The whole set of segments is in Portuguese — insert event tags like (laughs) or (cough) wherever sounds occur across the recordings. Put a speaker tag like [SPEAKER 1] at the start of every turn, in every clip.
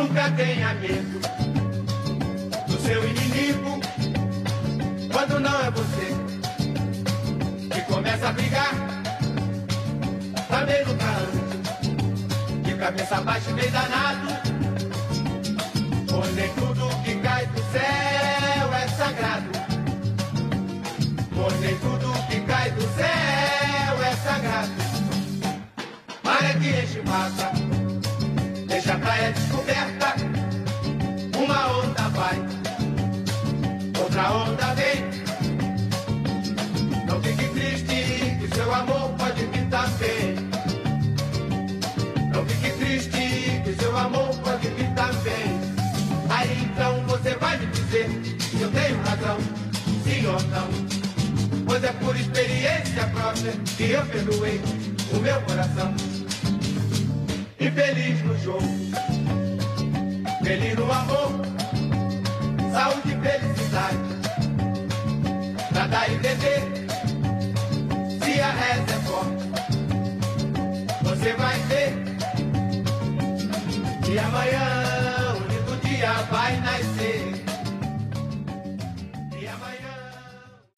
[SPEAKER 1] Nunca tenha medo do seu inimigo quando não é você que começa a brigar. Também nunca ande de cabeça baixa e bem danado. Nem tudo que cai do céu é sagrado. Nem tudo que cai do céu é sagrado. Maré que enche mata a praia descoberta. Uma onda vai, outra onda vem. Não fique triste, que seu amor pode vir também. Não fique triste, que seu amor pode vir também. Aí então você vai me dizer se eu tenho razão, sim ou não. Pois é por experiência própria que eu perdoei o meu coração e feliz no jogo. Feliz no amor, saúde e felicidade. Pra dar e beber, se a reza é forte, você vai ver. E amanhã, o lindo dia vai nascer.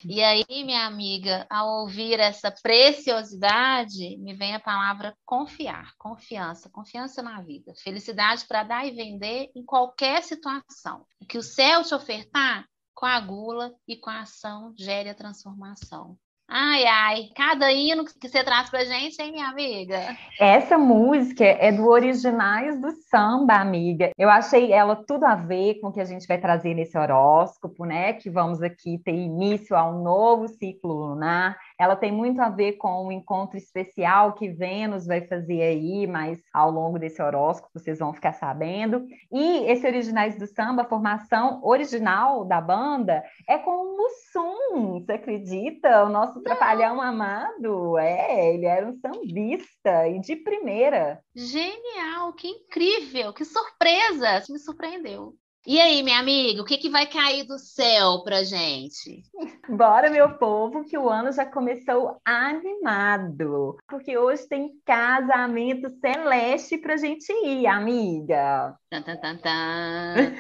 [SPEAKER 2] E aí, minha amiga, ao ouvir essa preciosidade, me vem a palavra confiar, confiança, confiança na vida, felicidade para dar e vender em qualquer situação. O que o céu te ofertar, coagula e com a ação gere a transformação. Ai, ai, cada hino que você traz pra gente, hein, minha amiga?
[SPEAKER 3] Essa música é do Originais do Samba, amiga. Eu achei ela tudo a ver com o que a gente vai trazer nesse horóscopo, né? Que vamos aqui ter início a um novo ciclo lunar ela tem muito a ver com o encontro especial que Vênus vai fazer aí, mas ao longo desse horóscopo vocês vão ficar sabendo. E esse Originais do Samba, a formação original da banda, é com o Mussum, você acredita? O nosso Não. trapalhão amado. É, ele era um sambista e de primeira.
[SPEAKER 2] Genial, que incrível, que surpresa! Me surpreendeu. E aí, minha amiga, o que, que vai cair do céu pra gente?
[SPEAKER 3] Bora, meu povo, que o ano já começou animado. Porque hoje tem casamento celeste pra gente ir, amiga.
[SPEAKER 2] Tan, tan, tan, tan.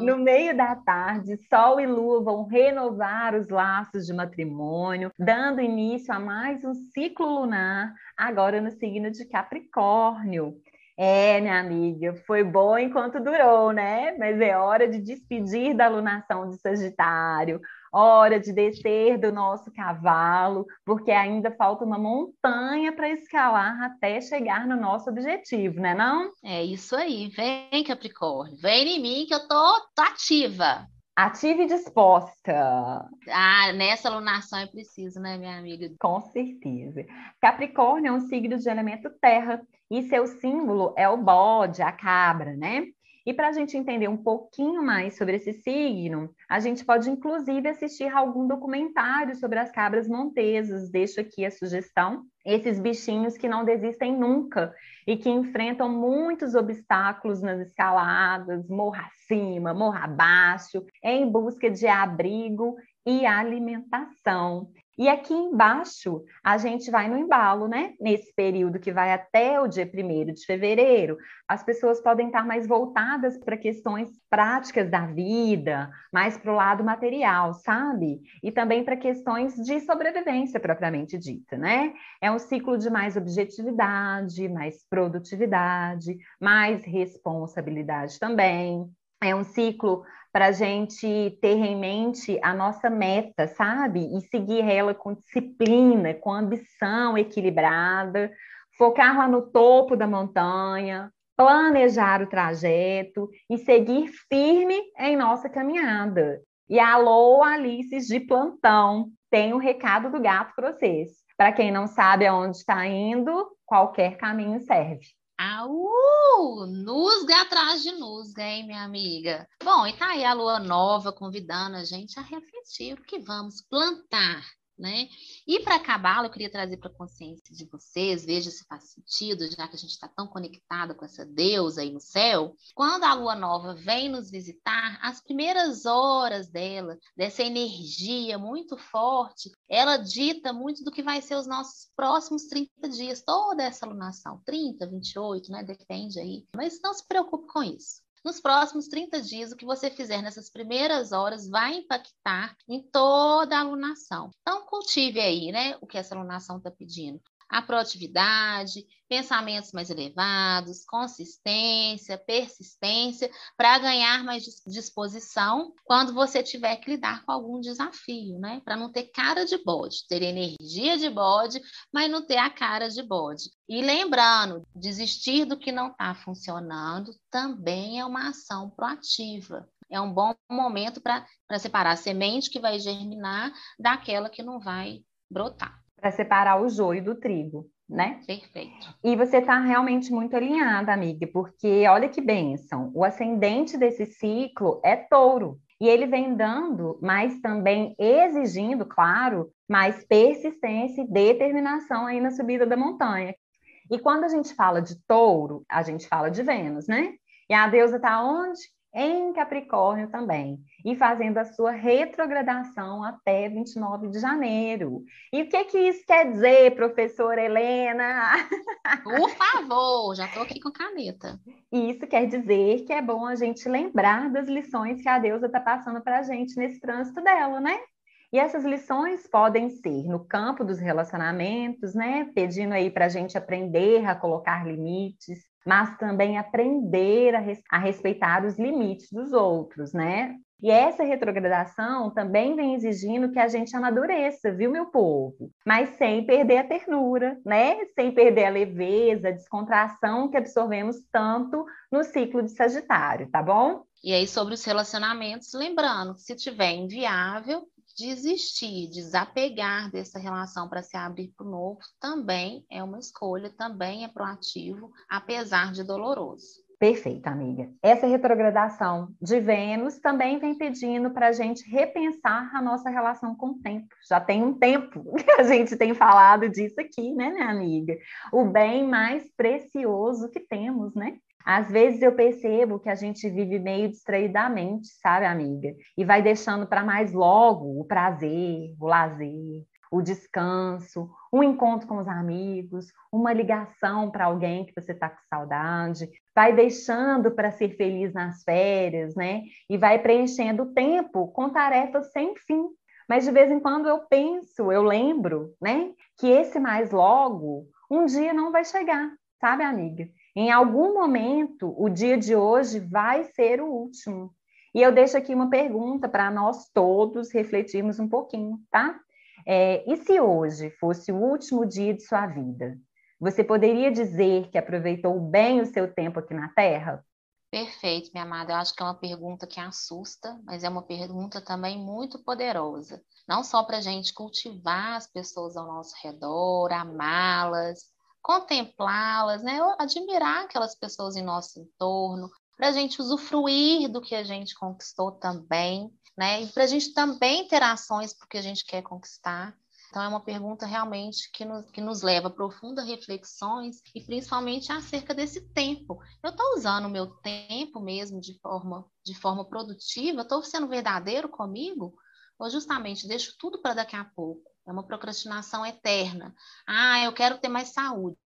[SPEAKER 3] No meio da tarde, Sol e Lua vão renovar os laços de matrimônio, dando início a mais um ciclo lunar, agora no signo de Capricórnio. É, minha amiga, foi bom enquanto durou, né? Mas é hora de despedir da alunação de Sagitário, hora de descer do nosso cavalo, porque ainda falta uma montanha para escalar até chegar no nosso objetivo, né não?
[SPEAKER 2] É isso aí, vem Capricórnio, vem em mim que eu tô, tô ativa.
[SPEAKER 3] Ativa e disposta.
[SPEAKER 2] Ah, nessa alunação é preciso, né, minha amiga?
[SPEAKER 3] Com certeza. Capricórnio é um signo de elemento terra e seu símbolo é o bode, a cabra, né? E para a gente entender um pouquinho mais sobre esse signo, a gente pode inclusive assistir algum documentário sobre as cabras montesas. Deixo aqui a sugestão. Esses bichinhos que não desistem nunca e que enfrentam muitos obstáculos nas escaladas, morra acima, morra abaixo, em busca de abrigo e alimentação. E aqui embaixo, a gente vai no embalo, né? Nesse período que vai até o dia 1 de fevereiro, as pessoas podem estar mais voltadas para questões práticas da vida, mais para o lado material, sabe? E também para questões de sobrevivência propriamente dita, né? É um ciclo de mais objetividade, mais produtividade, mais responsabilidade também. É um ciclo para a gente ter em mente a nossa meta, sabe? E seguir ela com disciplina, com ambição equilibrada, focar lá no topo da montanha, planejar o trajeto e seguir firme em nossa caminhada. E alô, Alices de plantão, tem o um recado do gato para vocês. Para quem não sabe aonde está indo, qualquer caminho serve.
[SPEAKER 2] Au! Nusga atrás de nusga, hein, minha amiga? Bom, e tá aí a lua nova convidando a gente a refletir o que vamos plantar né? E para acabar, eu queria trazer para a consciência de vocês, veja se faz sentido, já que a gente está tão conectado com essa deusa aí no céu. Quando a lua nova vem nos visitar, as primeiras horas dela, dessa energia muito forte, ela dita muito do que vai ser os nossos próximos 30 dias, toda essa lunação, 30, 28, né? Depende aí. Mas não se preocupe com isso. Nos próximos 30 dias, o que você fizer nessas primeiras horas vai impactar em toda a alunação. Então, cultive aí, né, o que essa alunação está pedindo a proatividade, pensamentos mais elevados, consistência, persistência, para ganhar mais disposição quando você tiver que lidar com algum desafio, né? Para não ter cara de bode, ter energia de bode, mas não ter a cara de bode. E lembrando, desistir do que não está funcionando também é uma ação proativa. É um bom momento para separar a semente que vai germinar daquela que não vai brotar
[SPEAKER 3] para separar o joio do trigo, né?
[SPEAKER 2] Perfeito.
[SPEAKER 3] E você está realmente muito alinhada, amiga, porque olha que bênção. O ascendente desse ciclo é touro. E ele vem dando, mas também exigindo, claro, mais persistência e determinação aí na subida da montanha. E quando a gente fala de touro, a gente fala de Vênus, né? E a deusa está onde? Em Capricórnio também, e fazendo a sua retrogradação até 29 de janeiro. E o que, que isso quer dizer, professora Helena? (laughs)
[SPEAKER 2] Por favor, já estou aqui com caneta.
[SPEAKER 3] Isso quer dizer que é bom a gente lembrar das lições que a deusa está passando para a gente nesse trânsito dela, né? E essas lições podem ser no campo dos relacionamentos, né? Pedindo aí para a gente aprender a colocar limites, mas também aprender a, res a respeitar os limites dos outros, né? E essa retrogradação também vem exigindo que a gente amadureça, viu, meu povo? Mas sem perder a ternura, né? Sem perder a leveza, a descontração que absorvemos tanto no ciclo de Sagitário, tá bom?
[SPEAKER 2] E aí, sobre os relacionamentos, lembrando que se tiver inviável, desistir, desapegar dessa relação para se abrir para o novo também é uma escolha, também é proativo, apesar de doloroso.
[SPEAKER 3] Perfeito, amiga. Essa retrogradação de Vênus também vem pedindo para a gente repensar a nossa relação com o tempo. Já tem um tempo (laughs) que a gente tem falado disso aqui, né, minha amiga? O bem mais precioso que temos, né? Às vezes eu percebo que a gente vive meio distraidamente, sabe, amiga? E vai deixando para mais logo o prazer, o lazer, o descanso, um encontro com os amigos, uma ligação para alguém que você está com saudade, vai deixando para ser feliz nas férias, né? E vai preenchendo o tempo com tarefas sem fim. Mas de vez em quando eu penso, eu lembro, né, que esse mais logo um dia não vai chegar, sabe, amiga? Em algum momento, o dia de hoje vai ser o último. E eu deixo aqui uma pergunta para nós todos refletirmos um pouquinho, tá? É, e se hoje fosse o último dia de sua vida? Você poderia dizer que aproveitou bem o seu tempo aqui na Terra?
[SPEAKER 2] Perfeito, minha amada. Eu acho que é uma pergunta que assusta, mas é uma pergunta também muito poderosa. Não só para a gente cultivar as pessoas ao nosso redor, amá-las, contemplá-las, né? admirar aquelas pessoas em nosso entorno, para a gente usufruir do que a gente conquistou também, né? E para a gente também ter ações porque a gente quer conquistar. Então, é uma pergunta realmente que nos, que nos leva a profundas reflexões e principalmente acerca desse tempo. Eu estou usando o meu tempo mesmo de forma, de forma produtiva? Estou sendo verdadeiro comigo? Ou justamente deixo tudo para daqui a pouco? É uma procrastinação eterna. Ah, eu quero ter mais saúde.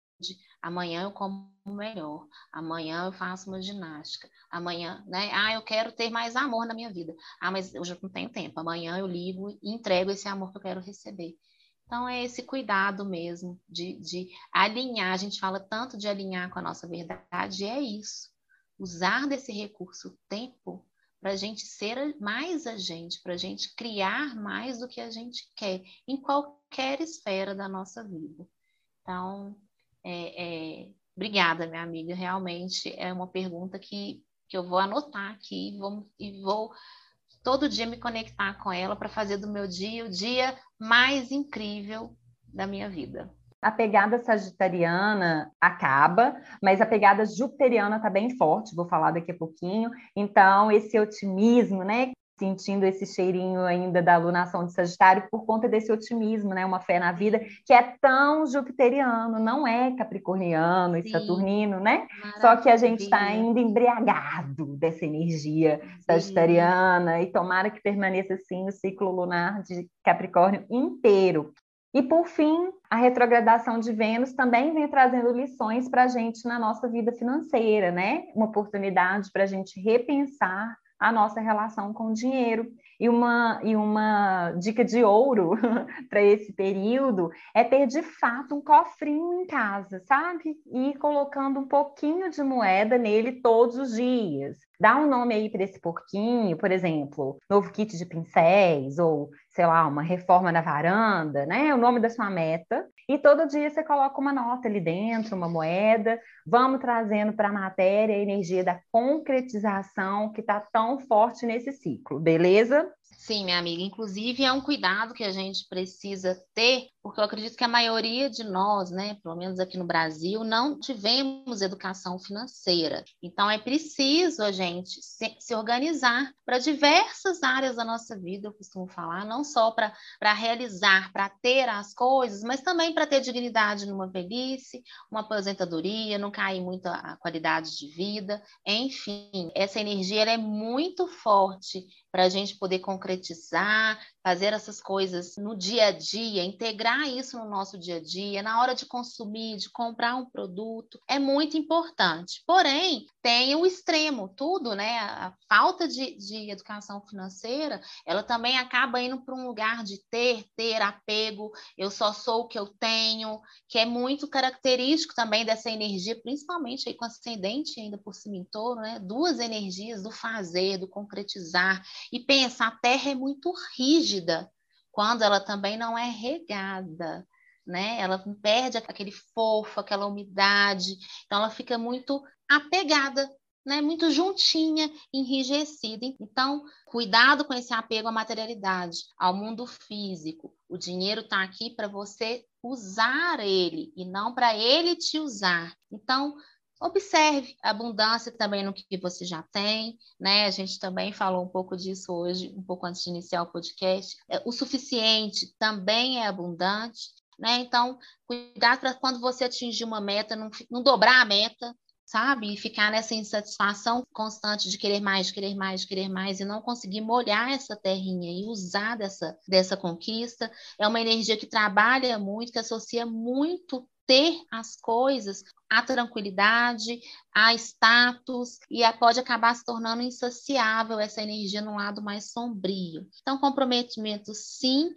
[SPEAKER 2] Amanhã eu como melhor. Amanhã eu faço uma ginástica. Amanhã, né? Ah, eu quero ter mais amor na minha vida. Ah, mas eu já não tenho tempo. Amanhã eu ligo e entrego esse amor que eu quero receber. Então, é esse cuidado mesmo de, de alinhar. A gente fala tanto de alinhar com a nossa verdade, é isso. Usar desse recurso tempo para a gente ser mais a gente, para a gente criar mais do que a gente quer, em qualquer esfera da nossa vida. Então, é, é, obrigada, minha amiga. Realmente é uma pergunta que, que eu vou anotar aqui vou, e vou todo dia me conectar com ela para fazer do meu dia o dia mais incrível da minha vida
[SPEAKER 3] a pegada sagitariana acaba, mas a pegada jupiteriana está bem forte, vou falar daqui a pouquinho. Então, esse otimismo, né? Sentindo esse cheirinho ainda da alunação de Sagitário por conta desse otimismo, né? Uma fé na vida que é tão jupiteriano, não é capricorniano e saturnino, né? Só que a gente está ainda embriagado dessa energia sagitariana e tomara que permaneça assim o ciclo lunar de Capricórnio inteiro. E, por fim, a retrogradação de Vênus também vem trazendo lições para a gente na nossa vida financeira, né? Uma oportunidade para a gente repensar a nossa relação com o dinheiro. E uma, e uma dica de ouro (laughs) para esse período é ter de fato um cofrinho em casa, sabe? E ir colocando um pouquinho de moeda nele todos os dias. Dá um nome aí para esse porquinho, por exemplo, novo kit de pincéis, ou sei lá, uma reforma na varanda, né? O nome da sua meta. E todo dia você coloca uma nota ali dentro, uma moeda. Vamos trazendo para a matéria a energia da concretização que está tão forte nesse ciclo, beleza?
[SPEAKER 2] Sim, minha amiga. Inclusive, é um cuidado que a gente precisa ter, porque eu acredito que a maioria de nós, né, pelo menos aqui no Brasil, não tivemos educação financeira. Então, é preciso a gente se, se organizar para diversas áreas da nossa vida, eu costumo falar, não só para realizar, para ter as coisas, mas também para ter dignidade numa velhice, uma aposentadoria, não cair muito a qualidade de vida. Enfim, essa energia é muito forte para a gente poder concretizar, fazer essas coisas no dia a dia, integrar isso no nosso dia a dia, na hora de consumir, de comprar um produto, é muito importante. Porém, tem o extremo, tudo, né? A falta de, de educação financeira, ela também acaba indo para um lugar de ter, ter apego, eu só sou o que eu tenho, que é muito característico também dessa energia, principalmente aí com ascendente ainda por cima em touro, né? Duas energias do fazer, do concretizar, e pensa, a terra é muito rígida quando ela também não é regada, né? Ela perde aquele fofo, aquela umidade, então ela fica muito apegada, né? Muito juntinha, enrijecida. Então, cuidado com esse apego à materialidade, ao mundo físico. O dinheiro está aqui para você usar ele e não para ele te usar. Então, observe a abundância também no que você já tem, né? A gente também falou um pouco disso hoje, um pouco antes de iniciar o podcast. É, o suficiente também é abundante, né? Então, cuidado para quando você atingir uma meta, não, não dobrar a meta, sabe? E ficar nessa insatisfação constante de querer mais, querer mais, querer mais e não conseguir molhar essa terrinha e usar dessa, dessa conquista. É uma energia que trabalha muito, que associa muito ter as coisas, a tranquilidade, a status, e pode acabar se tornando insaciável essa energia no lado mais sombrio. Então, comprometimento sim,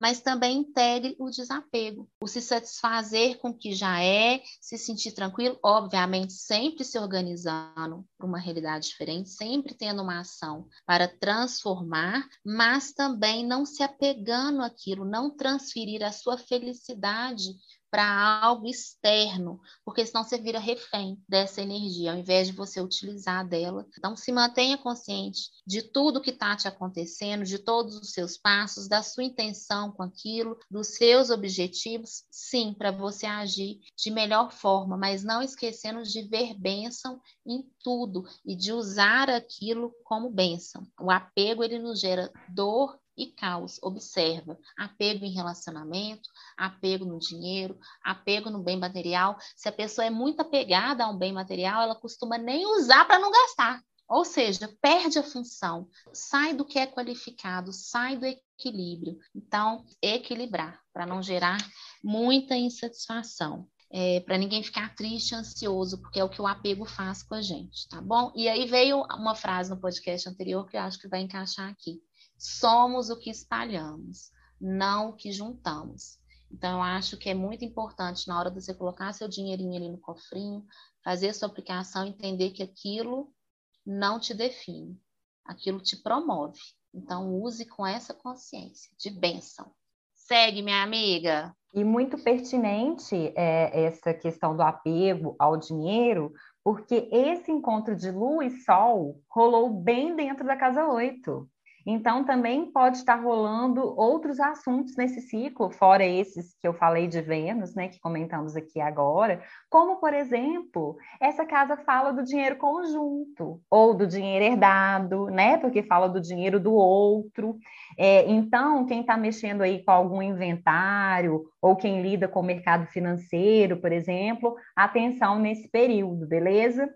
[SPEAKER 2] mas também integre o desapego, o se satisfazer com o que já é, se sentir tranquilo, obviamente sempre se organizando para uma realidade diferente, sempre tendo uma ação para transformar, mas também não se apegando àquilo, não transferir a sua felicidade para algo externo, porque senão você vira refém dessa energia, ao invés de você utilizar dela. Então, se mantenha consciente de tudo que está te acontecendo, de todos os seus passos, da sua intenção com aquilo, dos seus objetivos, sim, para você agir de melhor forma, mas não esquecendo de ver bênção em tudo e de usar aquilo como bênção. O apego, ele nos gera dor e caos. Observa, apego em relacionamento, apego no dinheiro, apego no bem material. Se a pessoa é muito apegada a um bem material, ela costuma nem usar para não gastar. Ou seja, perde a função, sai do que é qualificado, sai do equilíbrio. Então, equilibrar, para não gerar muita insatisfação. É, para ninguém ficar triste, ansioso, porque é o que o apego faz com a gente, tá bom? E aí veio uma frase no podcast anterior que eu acho que vai encaixar aqui. Somos o que espalhamos, não o que juntamos. Então, eu acho que é muito importante, na hora de você colocar seu dinheirinho ali no cofrinho, fazer sua aplicação, entender que aquilo não te define, aquilo te promove. Então, use com essa consciência de bênção. Segue, minha amiga.
[SPEAKER 3] E muito pertinente é essa questão do apego ao dinheiro, porque esse encontro de lua e sol rolou bem dentro da casa 8. Então, também pode estar rolando outros assuntos nesse ciclo, fora esses que eu falei de Vênus, né, que comentamos aqui agora, como, por exemplo, essa casa fala do dinheiro conjunto, ou do dinheiro herdado, né, porque fala do dinheiro do outro. É, então, quem está mexendo aí com algum inventário, ou quem lida com o mercado financeiro, por exemplo, atenção nesse período, beleza?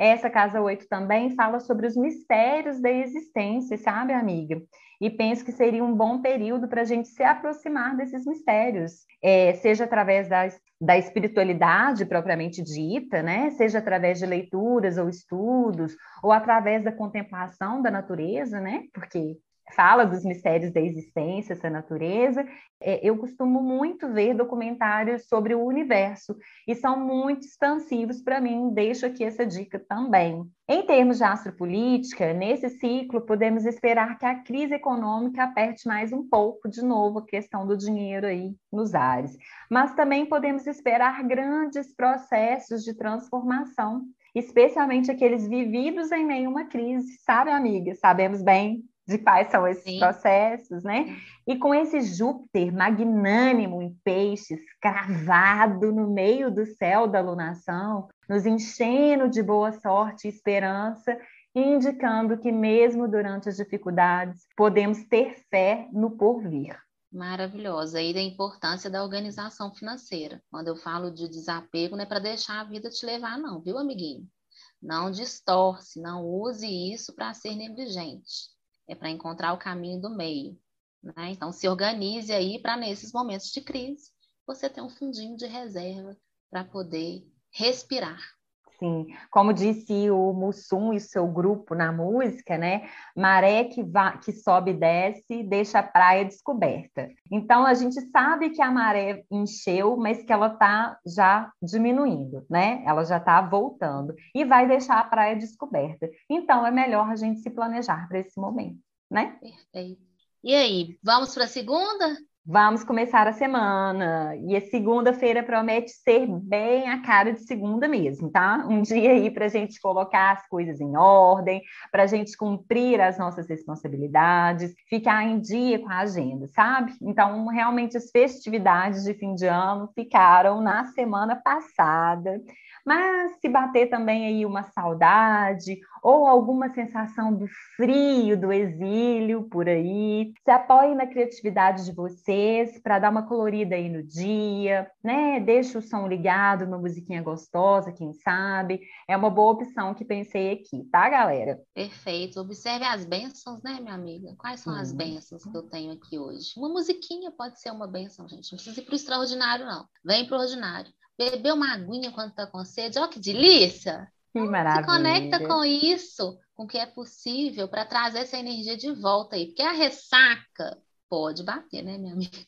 [SPEAKER 3] Essa casa 8 também fala sobre os mistérios da existência, sabe, amiga? E penso que seria um bom período para a gente se aproximar desses mistérios, é, seja através da, da espiritualidade propriamente dita, né? Seja através de leituras ou estudos, ou através da contemplação da natureza, né? Porque fala dos mistérios da existência, essa natureza. É, eu costumo muito ver documentários sobre o universo e são muito expansivos para mim, deixo aqui essa dica também. Em termos de astropolítica, nesse ciclo podemos esperar que a crise econômica aperte mais um pouco de novo a questão do dinheiro aí nos ares, mas também podemos esperar grandes processos de transformação especialmente aqueles vividos em meio a uma crise, sabe, amiga? Sabemos bem de quais são esses Sim. processos, né? E com esse Júpiter magnânimo em peixes, cravado no meio do céu da lunação, nos enchendo de boa sorte e esperança, indicando que mesmo durante as dificuldades, podemos ter fé no porvir.
[SPEAKER 2] Maravilhosa. E da importância da organização financeira. Quando eu falo de desapego, não é para deixar a vida te levar, não, viu, amiguinho? Não distorce, não use isso para ser negligente é para encontrar o caminho do meio. Né? Então, se organize aí para, nesses momentos de crise, você ter um fundinho de reserva para poder respirar.
[SPEAKER 3] Sim, como disse o Mussum e o seu grupo na música, né? Maré que, va que sobe e desce, deixa a praia descoberta. Então a gente sabe que a maré encheu, mas que ela está já diminuindo, né? Ela já está voltando e vai deixar a praia descoberta. Então é melhor a gente se planejar para esse momento, né?
[SPEAKER 2] Perfeito. E aí, vamos para a segunda?
[SPEAKER 3] Vamos começar a semana. E a segunda-feira promete ser bem a cara de segunda mesmo, tá? Um dia aí para a gente colocar as coisas em ordem, para a gente cumprir as nossas responsabilidades, ficar em dia com a agenda, sabe? Então, realmente, as festividades de fim de ano ficaram na semana passada. Mas se bater também aí uma saudade ou alguma sensação do frio, do exílio por aí, se apoie na criatividade de vocês para dar uma colorida aí no dia, né? Deixa o som ligado, uma musiquinha gostosa, quem sabe. É uma boa opção que pensei aqui, tá, galera?
[SPEAKER 2] Perfeito. Observe as bênçãos, né, minha amiga? Quais são as bênçãos que eu tenho aqui hoje? Uma musiquinha pode ser uma bênção, gente. Não precisa ir para o extraordinário, não. Vem para o ordinário. Beber uma aguinha quando tá com sede, olha que delícia!
[SPEAKER 3] Que maravilha.
[SPEAKER 2] Se conecta com isso, com o que é possível para trazer essa energia de volta aí, porque a ressaca pode bater, né, minha amiga?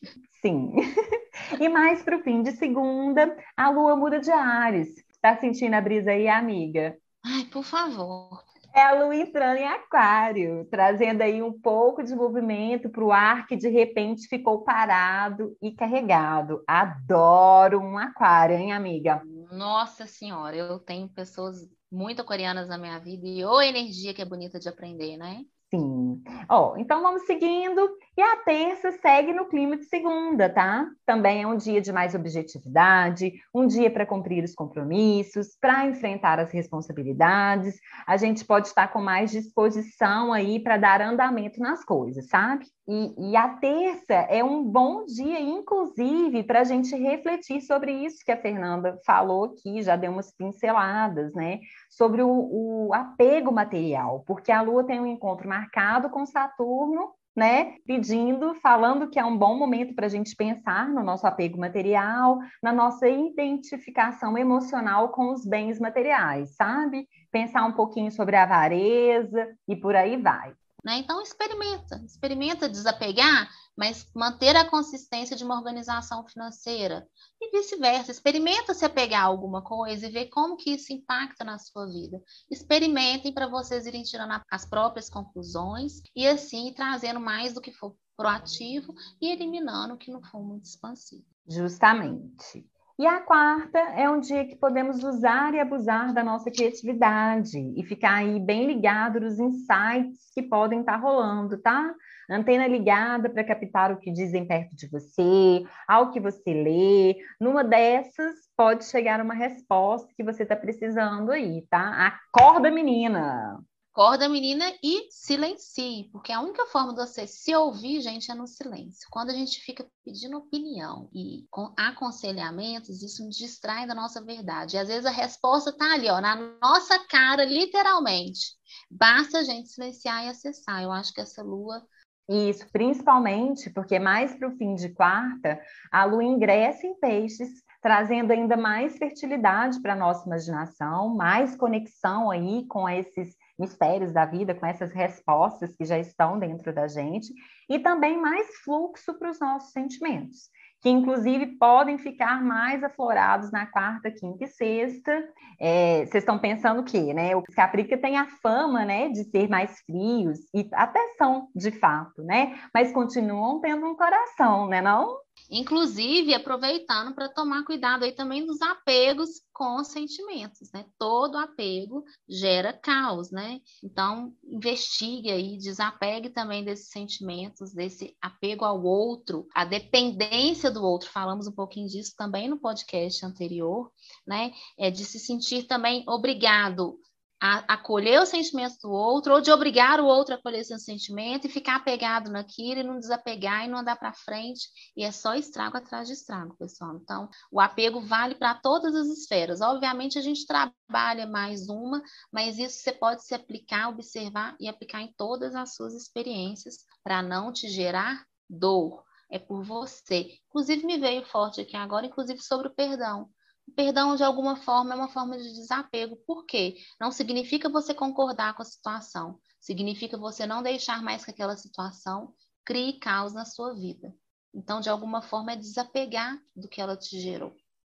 [SPEAKER 3] Sim. (laughs) E mais para o fim de segunda, a lua muda de ares. Tá sentindo a brisa aí, amiga?
[SPEAKER 2] Ai, por favor.
[SPEAKER 3] É a lua entrando em aquário, trazendo aí um pouco de movimento para o ar que de repente ficou parado e carregado. Adoro um aquário, hein, amiga?
[SPEAKER 2] Nossa senhora, eu tenho pessoas muito aquarianas na minha vida e ô energia que é bonita de aprender, né?
[SPEAKER 3] Sim. Ó, então vamos seguindo. E a terça segue no clima de segunda, tá? Também é um dia de mais objetividade, um dia para cumprir os compromissos, para enfrentar as responsabilidades. A gente pode estar com mais disposição aí para dar andamento nas coisas, sabe? E, e, a terça é um bom dia, inclusive, para a gente refletir sobre isso que a Fernanda falou aqui, já deu umas pinceladas, né? Sobre o, o apego material, porque a Lua tem um encontro marcado com Saturno né, pedindo, falando que é um bom momento para a gente pensar no nosso apego material, na nossa identificação emocional com os bens materiais, sabe? Pensar um pouquinho sobre a avareza e por aí vai.
[SPEAKER 2] Né? Então, experimenta, experimenta desapegar, mas manter a consistência de uma organização financeira. E vice-versa, experimenta se apegar a alguma coisa e ver como que isso impacta na sua vida. Experimentem para vocês irem tirando as próprias conclusões e assim trazendo mais do que for proativo e eliminando o que não for muito expansivo.
[SPEAKER 3] Justamente. E a quarta é um dia que podemos usar e abusar da nossa criatividade e ficar aí bem ligado nos insights que podem estar rolando, tá? Antena ligada para captar o que dizem perto de você, ao que você lê. Numa dessas, pode chegar uma resposta que você está precisando aí, tá? Acorda, menina!
[SPEAKER 2] Acorda, menina, e silencie, porque a única forma de você se ouvir, gente, é no silêncio. Quando a gente fica pedindo opinião e com aconselhamentos, isso nos distrai da nossa verdade. E às vezes a resposta está ali, ó, na nossa cara, literalmente. Basta a gente silenciar e acessar. Eu acho que essa lua
[SPEAKER 3] isso, principalmente porque mais para o fim de quarta, a lua ingressa em peixes, trazendo ainda mais fertilidade para a nossa imaginação, mais conexão aí com esses mistérios da vida, com essas respostas que já estão dentro da gente, e também mais fluxo para os nossos sentimentos, que inclusive podem ficar mais aflorados na quarta, quinta e sexta. É, vocês estão pensando o quê, né? O Caprica tem a fama, né, de ser mais frios, e até são, de fato, né? Mas continuam tendo um coração, né, não?
[SPEAKER 2] Inclusive, aproveitando para tomar cuidado aí também dos apegos com os sentimentos, né? Todo apego gera caos, né? Então, investigue aí, desapegue também desses sentimentos, desse apego ao outro, a dependência do outro. Falamos um pouquinho disso também no podcast anterior, né? É de se sentir também obrigado a acolher os sentimentos do outro, ou de obrigar o outro a acolher seu sentimento e ficar apegado naquilo e não desapegar e não andar para frente. E é só estrago atrás de estrago, pessoal. Então, o apego vale para todas as esferas. Obviamente, a gente trabalha mais uma, mas isso você pode se aplicar, observar e aplicar em todas as suas experiências para não te gerar dor. É por você. Inclusive, me veio forte aqui agora, inclusive sobre o perdão. Perdão, de alguma forma, é uma forma de desapego. Por quê? Não significa você concordar com a situação. Significa você não deixar mais que aquela situação crie caos na sua vida. Então, de alguma forma, é desapegar do que ela te gerou,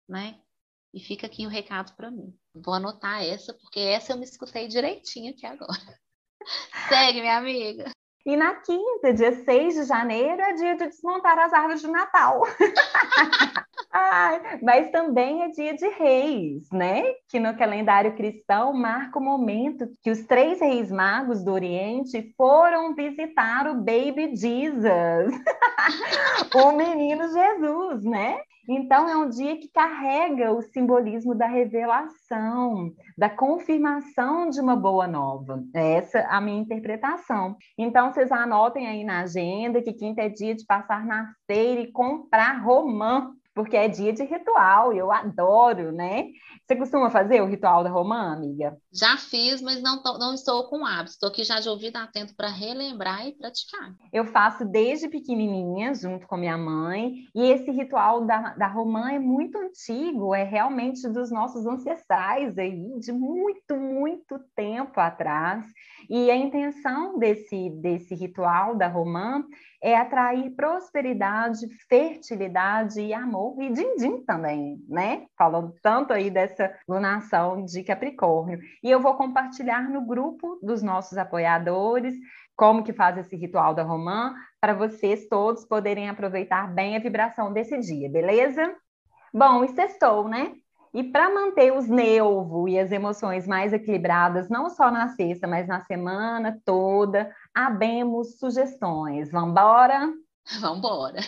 [SPEAKER 2] né? E fica aqui o recado para mim. Vou anotar essa, porque essa eu me escutei direitinho aqui agora. (laughs) Segue, minha amiga.
[SPEAKER 3] E na quinta, dia 6 de janeiro, é dia de desmontar as árvores de Natal. (laughs) Ai, mas também é dia de reis, né? Que no calendário cristão marca o momento que os três reis magos do Oriente foram visitar o baby Jesus, (laughs) o menino Jesus, né? Então, é um dia que carrega o simbolismo da revelação, da confirmação de uma boa nova. Essa é a minha interpretação. Então, vocês anotem aí na agenda que quinta é dia de passar na feira e comprar romã porque é dia de ritual e eu adoro, né? Você costuma fazer o ritual da romã, amiga?
[SPEAKER 2] Já fiz, mas não, tô, não estou com hábito. Estou aqui já de ouvido atento para relembrar e praticar.
[SPEAKER 3] Eu faço desde pequenininha, junto com minha mãe, e esse ritual da, da romã é muito antigo, é realmente dos nossos ancestrais aí, de muito, muito tempo atrás. E a intenção desse, desse ritual da romã é atrair prosperidade, fertilidade e amor, e din-din também, né? Falando tanto aí dessa lunação de Capricórnio. E eu vou compartilhar no grupo dos nossos apoiadores como que faz esse ritual da romã, para vocês todos poderem aproveitar bem a vibração desse dia, beleza? Bom, e sextou, né? E para manter os nervos e as emoções mais equilibradas, não só na sexta, mas na semana toda, abemos sugestões. Vamos embora? (laughs)
[SPEAKER 2] Vamos embora.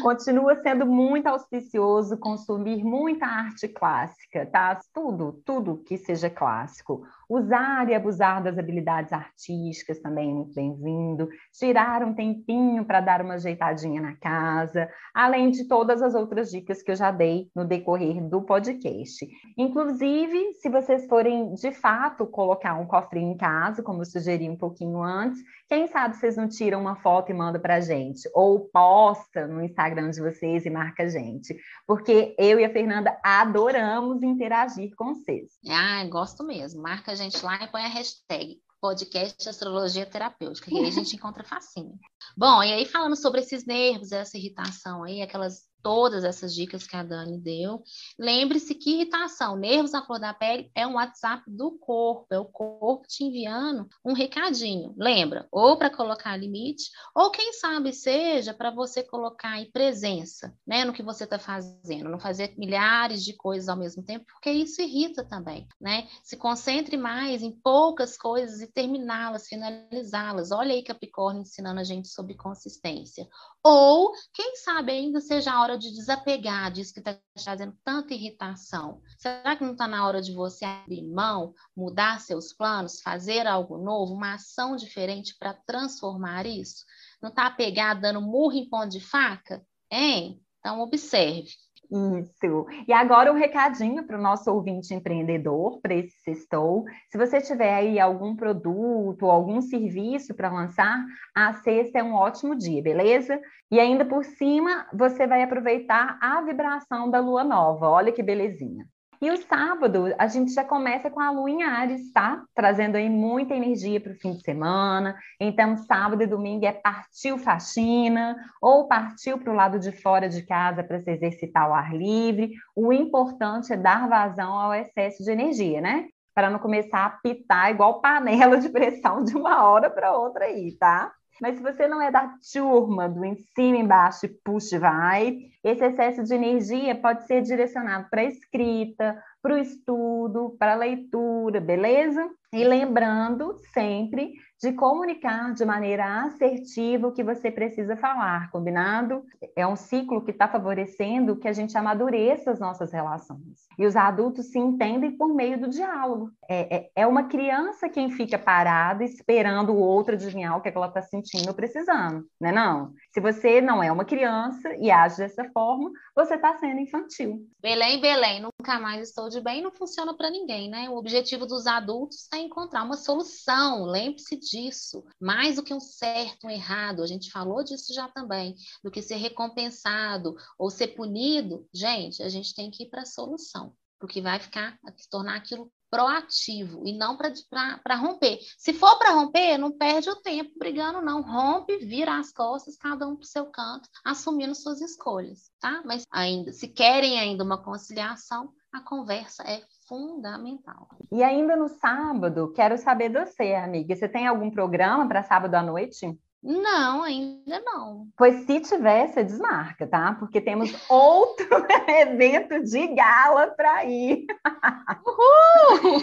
[SPEAKER 3] Continua sendo muito auspicioso consumir muita arte clássica, tá? Tudo, tudo que seja clássico. Usar e abusar das habilidades artísticas também é muito bem-vindo. Tirar um tempinho para dar uma ajeitadinha na casa, além de todas as outras dicas que eu já dei no decorrer do podcast. Inclusive, se vocês forem de fato colocar um cofrinho em casa, como eu sugeri um pouquinho antes, quem sabe vocês não tiram uma foto e mandam para a gente, ou posta no Instagram de vocês e marca a gente, porque eu e a Fernanda adoramos interagir com vocês.
[SPEAKER 2] Ah, gosto mesmo. Marca gente lá e põe a hashtag podcast Astrologia Terapêutica, que aí a gente encontra facinho. Bom, e aí falando sobre esses nervos, essa irritação aí, aquelas todas essas dicas que a Dani deu. Lembre-se que irritação, nervos à flor da pele é um WhatsApp do corpo, é o corpo te enviando um recadinho. Lembra? Ou para colocar limite, ou quem sabe seja para você colocar aí presença, né, no que você está fazendo, não fazer milhares de coisas ao mesmo tempo, porque isso irrita também, né? Se concentre mais em poucas coisas e terminá-las, finalizá-las. Olha aí Capricórnio ensinando a gente sobre consistência. Ou, quem sabe ainda seja a hora de desapegar disso que está trazendo tanta irritação. Será que não está na hora de você abrir mão, mudar seus planos, fazer algo novo, uma ação diferente para transformar isso? Não está apegado dando murro em ponto de faca? Hein? Então, observe.
[SPEAKER 3] Isso. E agora um recadinho para o nosso ouvinte empreendedor, para esse sextou. Se você tiver aí algum produto algum serviço para lançar, a sexta é um ótimo dia, beleza? E ainda por cima, você vai aproveitar a vibração da lua nova. Olha que belezinha. E o sábado, a gente já começa com a lua em Ares, tá? Trazendo aí muita energia para o fim de semana. Então, sábado e domingo é partiu faxina ou partiu para o lado de fora de casa para se exercitar ao ar livre. O importante é dar vazão ao excesso de energia, né? Para não começar a pitar igual panela de pressão de uma hora para outra aí, tá? Mas se você não é da turma do ensino embaixo e puxa e vai, esse excesso de energia pode ser direcionado para a escrita, para o estudo, para a leitura, beleza? E lembrando sempre de comunicar de maneira assertiva o que você precisa falar, combinado? É um ciclo que está favorecendo que a gente amadureça as nossas relações. E os adultos se entendem por meio do diálogo. É, é, é uma criança quem fica parada esperando o outro adivinhar o que, é que ela está sentindo ou precisando, né? Não. Se você não é uma criança e age dessa forma, você está sendo infantil.
[SPEAKER 2] Belém, Belém, nunca mais estou de bem, não funciona para ninguém, né? O objetivo dos adultos é encontrar uma solução. Lembre-se disso. Mais do que um certo, um errado, a gente falou disso já também, do que ser recompensado ou ser punido. Gente, a gente tem que ir para a solução, porque vai ficar, se tornar aquilo proativo e não para romper. Se for para romper, não perde o tempo brigando, não. Rompe, vira as costas, cada um para o seu canto, assumindo suas escolhas, tá? Mas ainda, se querem ainda uma conciliação, a conversa é fundamental.
[SPEAKER 3] E ainda no sábado, quero saber de você, amiga. Você tem algum programa para sábado à noite?
[SPEAKER 2] Não, ainda não.
[SPEAKER 3] Pois se tiver, você desmarca, tá? Porque temos outro (laughs) evento de gala para ir.
[SPEAKER 2] Uhul!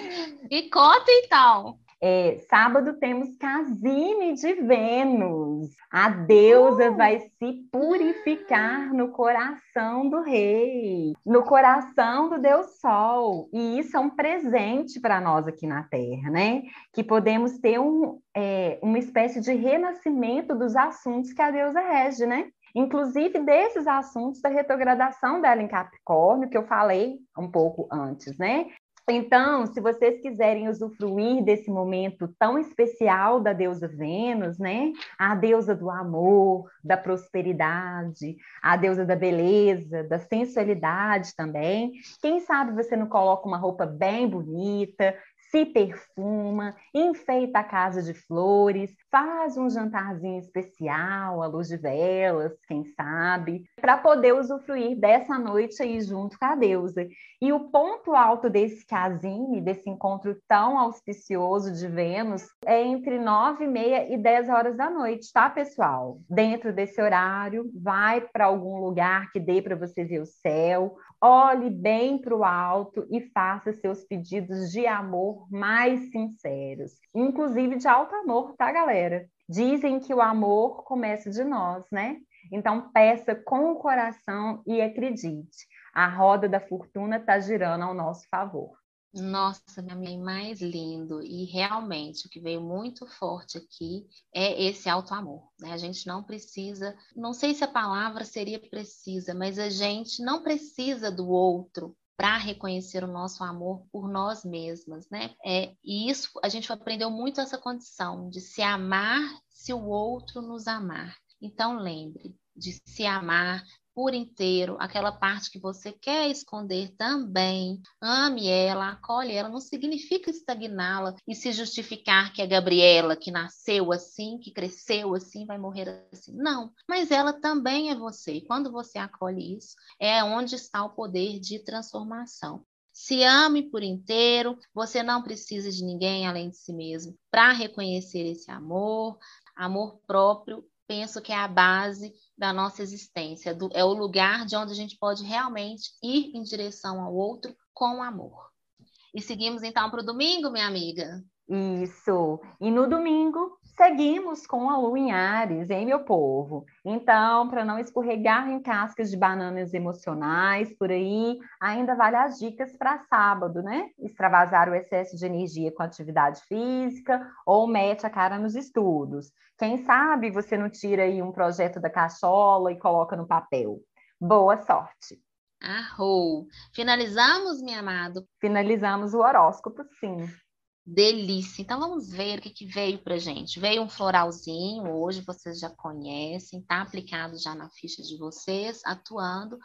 [SPEAKER 2] E conta então.
[SPEAKER 3] É, sábado temos Casime de Vênus. A deusa uh! vai se purificar no coração do rei, no coração do Deus Sol. E isso é um presente para nós aqui na Terra, né? Que podemos ter um, é, uma espécie de renascimento dos assuntos que a deusa rege, né? inclusive desses assuntos da retrogradação dela em Capricórnio, que eu falei um pouco antes, né? Então, se vocês quiserem usufruir desse momento tão especial da deusa Vênus, né? A deusa do amor, da prosperidade, a deusa da beleza, da sensualidade também. Quem sabe você não coloca uma roupa bem bonita, se perfuma, enfeita a casa de flores, faz um jantarzinho especial à luz de velas, quem sabe, para poder usufruir dessa noite aí junto com a deusa. E o ponto alto desse casime, desse encontro tão auspicioso de Vênus, é entre nove e meia e dez horas da noite, tá, pessoal? Dentro desse horário, vai para algum lugar que dê para você ver o céu, olhe bem para o alto e faça seus pedidos de amor mais sinceros, inclusive de alto amor, tá, galera? Dizem que o amor começa de nós, né? Então peça com o coração e acredite, a roda da fortuna está girando ao nosso favor.
[SPEAKER 2] Nossa, minha mãe, mais lindo. E realmente o que veio muito forte aqui é esse alto amor. Né? A gente não precisa, não sei se a palavra seria precisa, mas a gente não precisa do outro para reconhecer o nosso amor por nós mesmas, né? É, e isso a gente aprendeu muito essa condição de se amar se o outro nos amar. Então lembre de se amar, por inteiro, aquela parte que você quer esconder também. Ame ela, acolhe ela, não significa estagná-la e se justificar que é Gabriela, que nasceu assim, que cresceu assim, vai morrer assim. Não, mas ela também é você. Quando você acolhe isso, é onde está o poder de transformação. Se ame por inteiro, você não precisa de ninguém além de si mesmo para reconhecer esse amor, amor próprio penso que é a base da nossa existência, do, é o lugar de onde a gente pode realmente ir em direção ao outro com amor. E seguimos então para o domingo, minha amiga?
[SPEAKER 3] Isso. E no domingo seguimos com a lua em Ares, hein, meu povo? Então, para não escorregar em cascas de bananas emocionais por aí, ainda vale as dicas para sábado, né? Extravasar o excesso de energia com atividade física ou mete a cara nos estudos. Quem sabe você não tira aí um projeto da cachola e coloca no papel. Boa sorte!
[SPEAKER 2] Arrou! Finalizamos, minha amado?
[SPEAKER 3] Finalizamos o horóscopo, sim.
[SPEAKER 2] Delícia. Então vamos ver o que, que veio para gente. Veio um floralzinho, hoje vocês já conhecem, está aplicado já na ficha de vocês, atuando.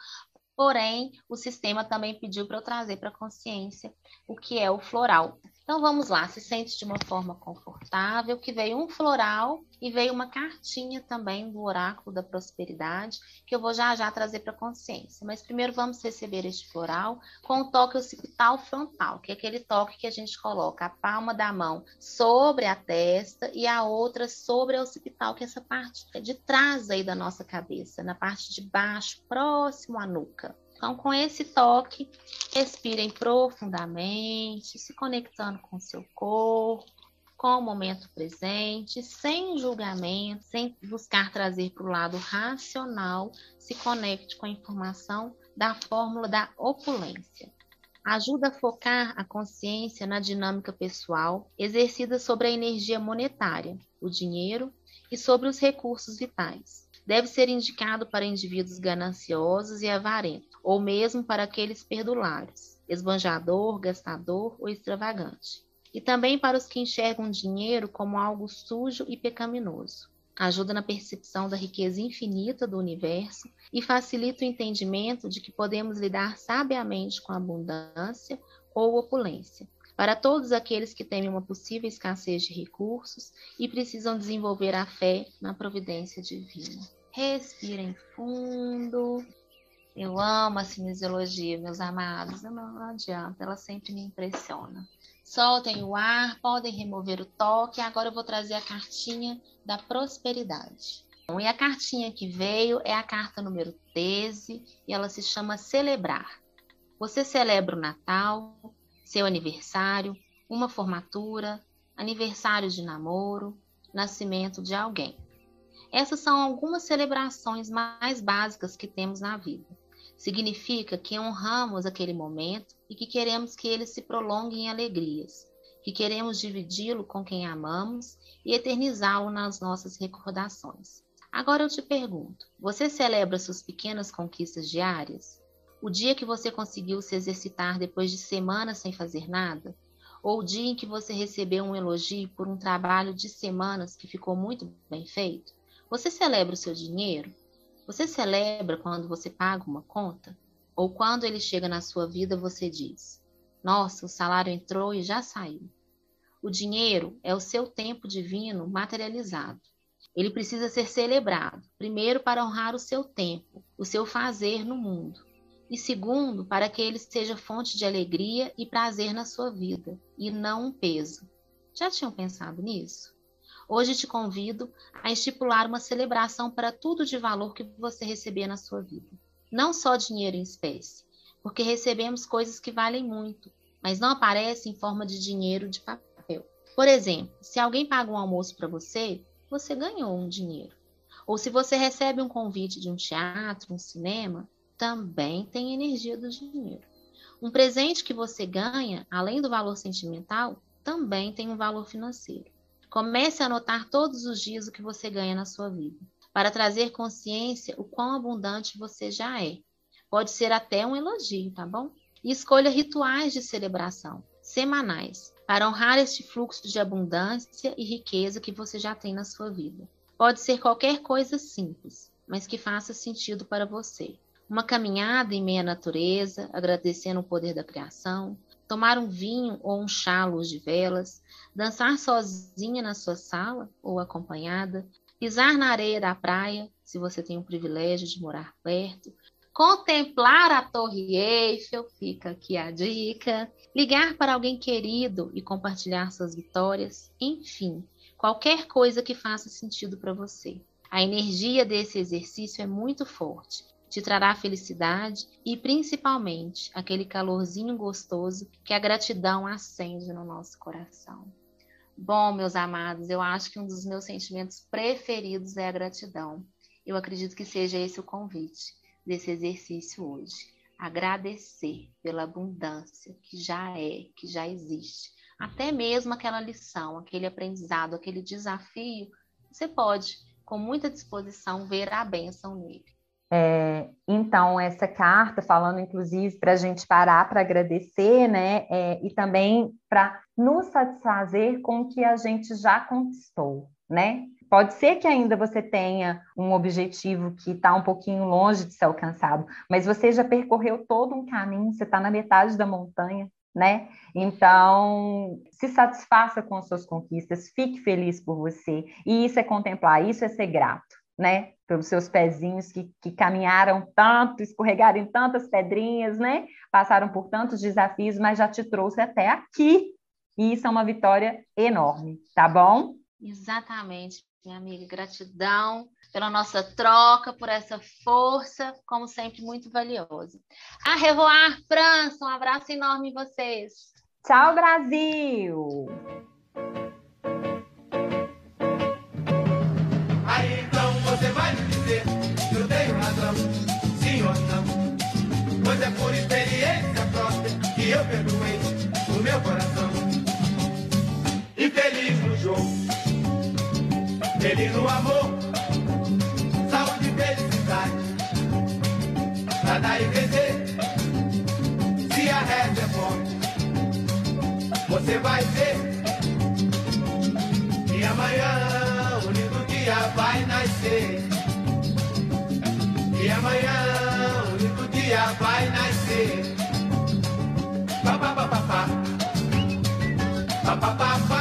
[SPEAKER 2] Porém, o sistema também pediu para eu trazer para a consciência o que é o floral. Então vamos lá, se sente de uma forma confortável, que veio um floral e veio uma cartinha também do oráculo da prosperidade, que eu vou já já trazer para consciência. Mas primeiro vamos receber este floral com o toque occipital frontal, que é aquele toque que a gente coloca a palma da mão sobre a testa e a outra sobre a occipital, que é essa parte de trás aí da nossa cabeça, na parte de baixo, próximo à nuca. Então, com esse toque, respirem profundamente, se conectando com o seu corpo, com o momento presente, sem julgamento, sem buscar trazer para o lado racional, se conecte com a informação da fórmula da opulência. Ajuda a focar a consciência na dinâmica pessoal exercida sobre a energia monetária, o dinheiro e sobre os recursos vitais deve ser indicado para indivíduos gananciosos e avarentos, ou mesmo para aqueles perdulários, esbanjador, gastador ou extravagante. E também para os que enxergam dinheiro como algo sujo e pecaminoso. Ajuda na percepção da riqueza infinita do universo e facilita o entendimento de que podemos lidar sabiamente com a abundância ou opulência, para todos aqueles que temem uma possível escassez de recursos e precisam desenvolver a fé na providência divina. Respirem fundo. Eu amo a cinesiologia, meus amados. Não, não adianta, ela sempre me impressiona. Soltem o ar, podem remover o toque. Agora eu vou trazer a cartinha da prosperidade. E a cartinha que veio é a carta número 13 e ela se chama Celebrar. Você celebra o Natal, seu aniversário, uma formatura, aniversário de namoro, nascimento de alguém. Essas são algumas celebrações mais básicas que temos na vida. Significa que honramos aquele momento e que queremos que ele se prolongue em alegrias, que queremos dividi-lo com quem amamos e eternizá-lo nas nossas recordações. Agora eu te pergunto: você celebra suas pequenas conquistas diárias? O dia que você conseguiu se exercitar depois de semanas sem fazer nada? Ou o dia em que você recebeu um elogio por um trabalho de semanas que ficou muito bem feito? Você celebra o seu dinheiro? Você celebra quando você paga uma conta? Ou quando ele chega na sua vida, você diz: Nossa, o salário entrou e já saiu. O dinheiro é o seu tempo divino materializado. Ele precisa ser celebrado, primeiro, para honrar o seu tempo, o seu fazer no mundo, e segundo, para que ele seja fonte de alegria e prazer na sua vida, e não um peso. Já tinham pensado nisso? Hoje te convido a estipular uma celebração para tudo de valor que você receber na sua vida. Não só dinheiro em espécie, porque recebemos coisas que valem muito, mas não aparecem em forma de dinheiro de papel. Por exemplo, se alguém paga um almoço para você, você ganhou um dinheiro. Ou se você recebe um convite de um teatro, um cinema, também tem energia do dinheiro. Um presente que você ganha, além do valor sentimental, também tem um valor financeiro. Comece a anotar todos os dias o que você ganha na sua vida, para trazer consciência o quão abundante você já é. Pode ser até um elogio, tá bom? E escolha rituais de celebração, semanais, para honrar este fluxo de abundância e riqueza que você já tem na sua vida. Pode ser qualquer coisa simples, mas que faça sentido para você. Uma caminhada em meia natureza, agradecendo o poder da criação, tomar um vinho ou um chá à luz de velas, dançar sozinha na sua sala ou acompanhada, pisar na areia da praia, se você tem o privilégio de morar perto, contemplar a Torre Eiffel, fica aqui a dica, ligar para alguém querido e compartilhar suas vitórias, enfim, qualquer coisa que faça sentido para você. A energia desse exercício é muito forte te trará felicidade e principalmente aquele calorzinho gostoso que a gratidão acende no nosso coração. Bom, meus amados, eu acho que um dos meus sentimentos preferidos é a gratidão. Eu acredito que seja esse o convite desse exercício hoje. Agradecer pela abundância que já é, que já existe. Até mesmo aquela lição, aquele aprendizado, aquele desafio, você pode, com muita disposição, ver a bênção nele.
[SPEAKER 3] É, então, essa carta, falando inclusive para a gente parar para agradecer, né, é, e também para nos satisfazer com o que a gente já conquistou, né? Pode ser que ainda você tenha um objetivo que está um pouquinho longe de ser alcançado, mas você já percorreu todo um caminho, você está na metade da montanha, né? Então, se satisfaça com as suas conquistas, fique feliz por você, e isso é contemplar, isso é ser grato né? Pelos seus pezinhos que, que caminharam tanto, escorregaram em tantas pedrinhas, né? Passaram por tantos desafios, mas já te trouxe até aqui. E isso é uma vitória enorme, tá bom?
[SPEAKER 2] Exatamente, minha amiga. Gratidão pela nossa troca, por essa força, como sempre, muito valiosa. A Revoar França, um abraço enorme em vocês.
[SPEAKER 3] Tchau, Brasil!
[SPEAKER 1] No amor, saúde e felicidade. Pra dar e vender, se a reza é forte, você vai ver que amanhã o lindo dia vai nascer. E amanhã o lindo dia vai nascer. Pa, pa, pa, pa, pa. Pa, pa, pa.